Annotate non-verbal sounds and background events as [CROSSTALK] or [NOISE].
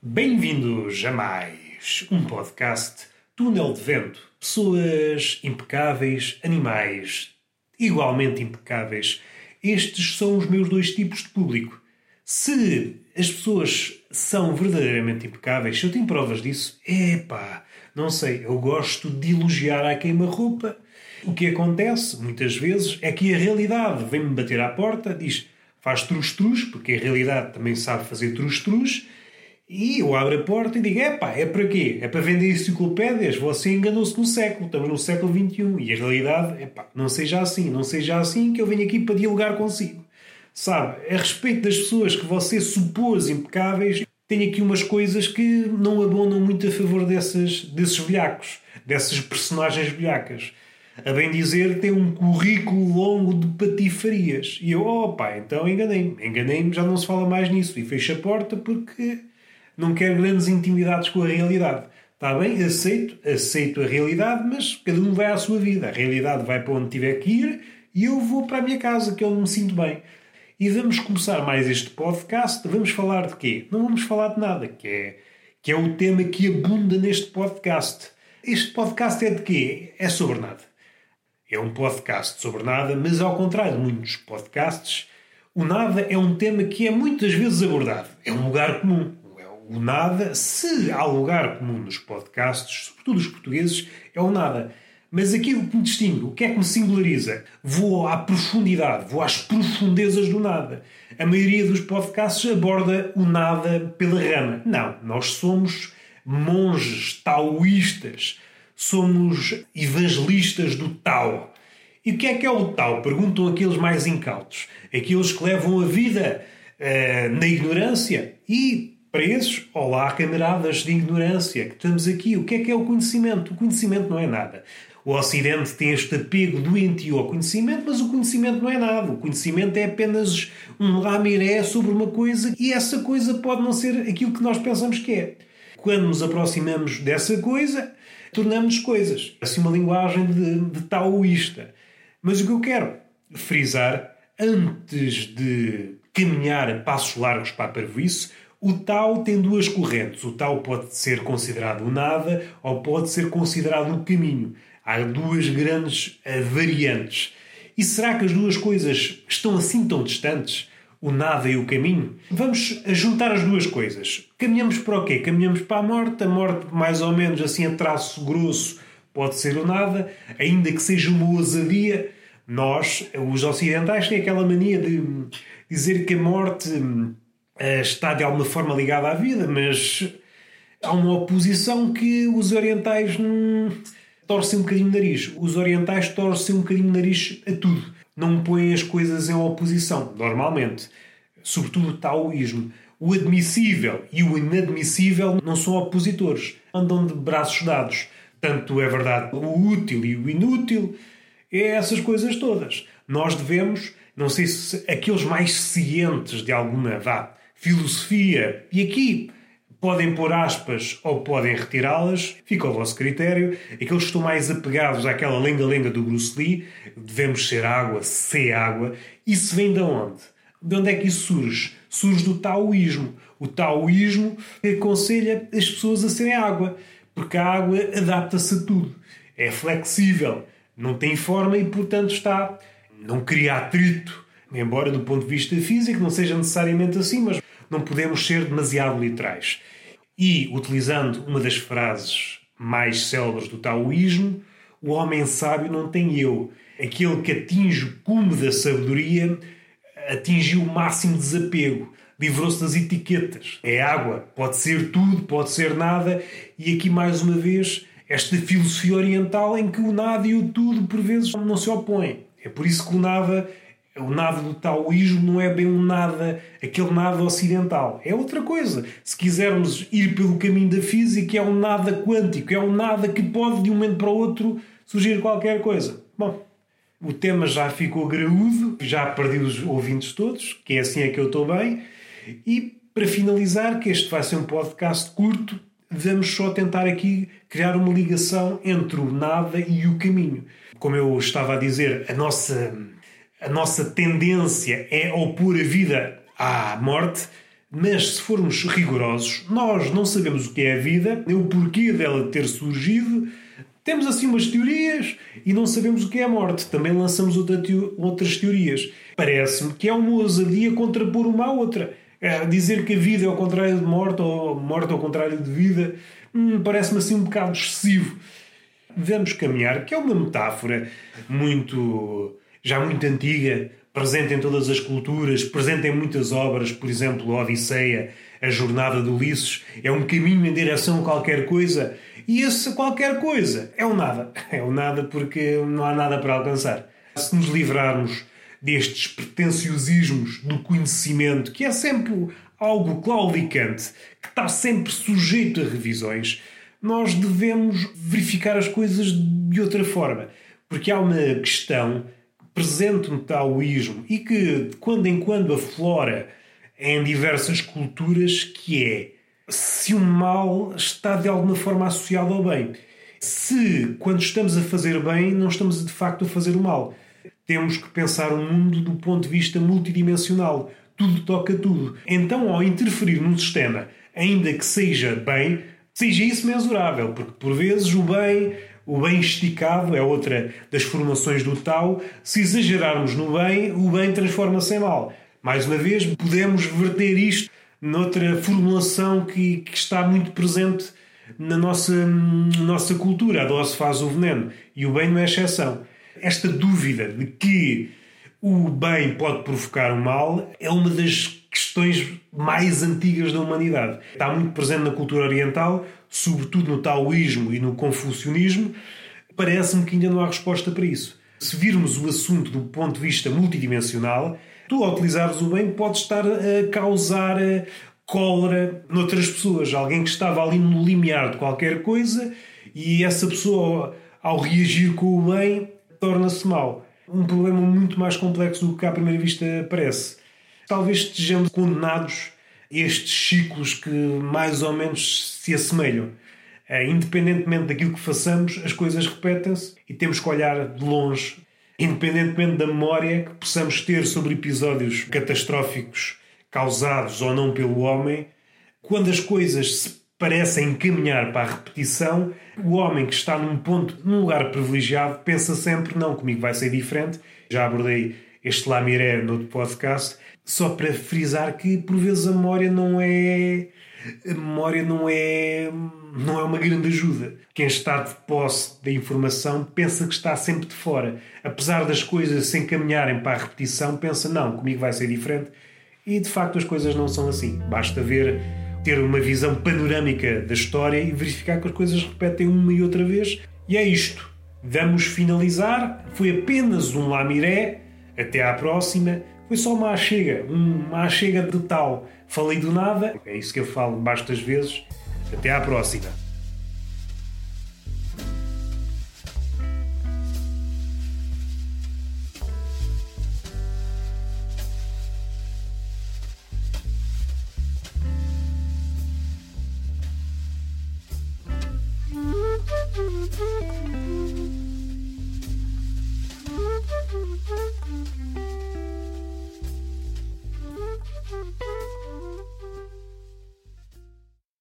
Bem-vindos a mais um podcast Túnel de Vento. Pessoas impecáveis, animais igualmente impecáveis. Estes são os meus dois tipos de público. Se as pessoas são verdadeiramente impecáveis, se eu tenho provas disso, epá, não sei, eu gosto de elogiar à queima-roupa. O que acontece, muitas vezes, é que a realidade vem-me bater à porta, diz faz trus-trus, porque a realidade também sabe fazer trus-trus, e eu abro a porta e digo: epá, é para quê? É para vender enciclopédias? Você enganou-se no século, estamos no século XXI. E a realidade, epá, não seja assim, não seja assim que eu venho aqui para dialogar consigo. Sabe, a respeito das pessoas que você supôs impecáveis, tenho aqui umas coisas que não abonam muito a favor dessas, desses velhacos, dessas personagens velhacas. A bem dizer, tem um currículo longo de patifarias. E eu, oh pá, então enganei-me. Enganei-me, já não se fala mais nisso. E fecho a porta porque não quero grandes intimidades com a realidade. Está bem, aceito, aceito a realidade, mas cada um vai à sua vida. A realidade vai para onde tiver que ir e eu vou para a minha casa, que eu me sinto bem. E vamos começar mais este podcast. Vamos falar de quê? Não vamos falar de nada, que é, que é o tema que abunda neste podcast. Este podcast é de quê? É sobre nada. É um podcast sobre nada, mas ao contrário de muitos podcasts, o nada é um tema que é muitas vezes abordado. É um lugar comum. O nada, se há lugar comum nos podcasts, sobretudo os portugueses, é o nada. Mas aquilo que me distingue, o que é que me singulariza? Vou à profundidade, vou às profundezas do nada. A maioria dos podcasts aborda o nada pela rama. Não, nós somos monges taoístas somos evangelistas do Tao. E o que é que é o Tao? Perguntam aqueles mais incautos. Aqueles que levam a vida uh, na ignorância. E para esses, olá, camaradas de ignorância, que estamos aqui. O que é que é o conhecimento? O conhecimento não é nada. O Ocidente tem este apego doentio ao conhecimento, mas o conhecimento não é nada. O conhecimento é apenas um lamiré sobre uma coisa e essa coisa pode não ser aquilo que nós pensamos que é. Quando nos aproximamos dessa coisa, tornamos coisas. Assim, uma linguagem de, de taoísta. Mas o que eu quero frisar, antes de caminhar a passos largos para a parvoíce, o Tao tem duas correntes. O Tao pode ser considerado o nada ou pode ser considerado o caminho. Há duas grandes variantes. E será que as duas coisas estão assim tão distantes? o nada e o caminho, vamos juntar as duas coisas. Caminhamos para o quê? Caminhamos para a morte. A morte, mais ou menos assim a traço grosso, pode ser o nada, ainda que seja uma ousadia. Nós, os ocidentais, têm aquela mania de dizer que a morte eh, está de alguma forma ligada à vida, mas há uma oposição que os orientais torcem um bocadinho o nariz. Os orientais torcem um bocadinho o nariz a tudo não põem as coisas em oposição, normalmente. Sobretudo o taoísmo. O admissível e o inadmissível não são opositores, andam de braços dados. Tanto é verdade o útil e o inútil, é essas coisas todas. Nós devemos, não sei se aqueles mais cientes de alguma vá, filosofia, e aqui Podem pôr aspas ou podem retirá-las, fica ao vosso critério. Aqueles que estão mais apegados àquela lenga-lenga do Bruce Lee, devemos ser água, ser água. Isso vem de onde? De onde é que isso surge? Surge do taoísmo. O taoísmo aconselha as pessoas a serem água, porque a água adapta-se a tudo. É flexível, não tem forma e, portanto, está. não cria atrito. Embora, do ponto de vista físico, não seja necessariamente assim, mas não podemos ser demasiado literais. E, utilizando uma das frases mais célebres do taoísmo, o homem sábio não tem eu. Aquele que atinge o cume da sabedoria atingiu o máximo desapego, livrou-se das etiquetas. É água, pode ser tudo, pode ser nada, e aqui mais uma vez esta filosofia oriental em que o nada e o tudo por vezes não se opõem. É por isso que o nada o nada do taoísmo não é bem um nada, aquele nada ocidental. É outra coisa. Se quisermos ir pelo caminho da física, é um nada quântico, é um nada que pode de um momento para o outro surgir qualquer coisa. Bom, o tema já ficou graúdo, já perdi os ouvintes todos, que é assim é que eu estou bem. E para finalizar, que este vai ser um podcast curto, vamos só tentar aqui criar uma ligação entre o nada e o caminho. Como eu estava a dizer, a nossa a nossa tendência é opor a vida à morte, Mas se formos rigorosos, nós não sabemos o que é a vida, nem o porquê dela ter surgido. Temos assim umas teorias e não sabemos o que é a morte. Também lançamos outra teo outras teorias. Parece-me que é uma ousadia contrapor uma à outra. É dizer que a vida é ao contrário de morte ou morte ao contrário de vida hum, parece-me assim um bocado excessivo. Devemos caminhar, que é uma metáfora muito já muito antiga, presente em todas as culturas, presente em muitas obras, por exemplo, a Odisseia, a Jornada de Ulisses, é um caminho em direção a qualquer coisa. E esse qualquer coisa é o nada. [LAUGHS] É o nada porque não há nada para alcançar. Se nos livrarmos destes pretenciosismos do conhecimento, que é sempre algo claudicante, que está sempre sujeito a revisões, nós devemos verificar as coisas de outra forma. Porque há uma questão presente no taoísmo e que de quando em quando aflora em diversas culturas, que é se o mal está de alguma forma associado ao bem. Se, quando estamos a fazer bem, não estamos de facto a fazer o mal. Temos que pensar o mundo do ponto de vista multidimensional. Tudo toca tudo. Então, ao interferir num sistema, ainda que seja bem, seja isso mensurável, porque por vezes o bem o bem esticado é outra das formações do Tao. Se exagerarmos no bem, o bem transforma-se em mal. Mais uma vez, podemos verter isto noutra formulação que, que está muito presente na nossa, nossa cultura. A dose faz o veneno. E o bem não é exceção. Esta dúvida de que o bem pode provocar o mal é uma das questões mais antigas da humanidade. Está muito presente na cultura oriental, sobretudo no taoísmo e no confucionismo, parece-me que ainda não há resposta para isso. Se virmos o assunto do ponto de vista multidimensional, tu, ao utilizares o bem, podes estar a causar eh, cólera noutras pessoas. Alguém que estava ali no limiar de qualquer coisa e essa pessoa, ao reagir com o bem, torna-se mal. Um problema muito mais complexo do que à primeira vista parece. Talvez estejamos condenados estes ciclos que mais ou menos se assemelham. Uh, independentemente daquilo que façamos, as coisas repetem-se e temos que olhar de longe, independentemente da memória que possamos ter sobre episódios catastróficos causados ou não pelo homem. Quando as coisas se parecem caminhar para a repetição, o homem que está num ponto, num lugar privilegiado, pensa sempre: não, comigo vai ser diferente. Já abordei este Lamiré no podcast só para frisar que por vezes a memória não é a memória não é não é uma grande ajuda. Quem está de posse da informação pensa que está sempre de fora. Apesar das coisas se encaminharem para a repetição, pensa não, comigo vai ser diferente. E de facto as coisas não são assim. Basta ver ter uma visão panorâmica da história e verificar que as coisas repetem uma e outra vez. E é isto. Vamos finalizar. Foi apenas um lamiré. Até à próxima. Foi só uma achega, uma achega de tal. Falei do nada, é isso que eu falo bastas vezes. Até à próxima.